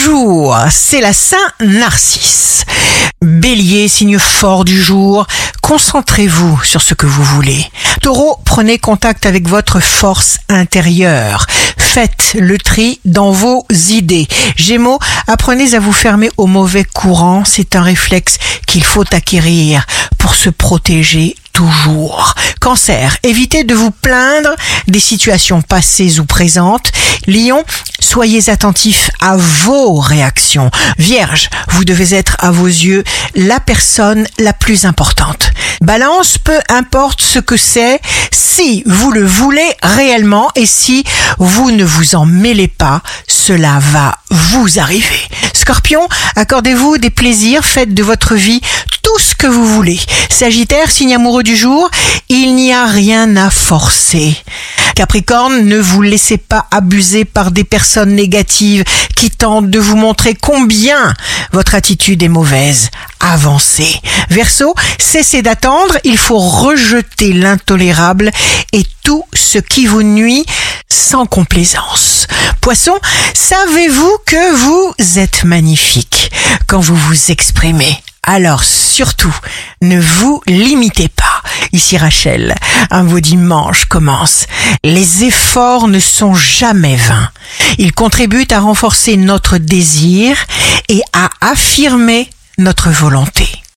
Bonjour, c'est la Saint Narcisse. Bélier, signe fort du jour, concentrez-vous sur ce que vous voulez. Taureau, prenez contact avec votre force intérieure. Faites le tri dans vos idées. Gémeaux, apprenez à vous fermer au mauvais courant. C'est un réflexe qu'il faut acquérir pour se protéger toujours. Cancer, évitez de vous plaindre des situations passées ou présentes. Lion, soyez attentif à vos réactions. Vierge, vous devez être à vos yeux la personne la plus importante. Balance, peu importe ce que c'est, si vous le voulez réellement et si vous ne vous en mêlez pas, cela va vous arriver. Scorpion, accordez-vous des plaisirs, faites de votre vie tout ce que vous voulez. Sagittaire, signe amoureux du jour, il n'y a rien à forcer. Capricorne, ne vous laissez pas abuser par des personnes négatives qui tentent de vous montrer combien votre attitude est mauvaise. Avancez. Verseau, cessez d'attendre, il faut rejeter l'intolérable et tout ce qui vous nuit sans complaisance. Poisson, savez-vous que vous êtes magnifique quand vous vous exprimez? Alors surtout, ne vous limitez pas. Ici Rachel, un beau dimanche commence. Les efforts ne sont jamais vains. Ils contribuent à renforcer notre désir et à affirmer notre volonté.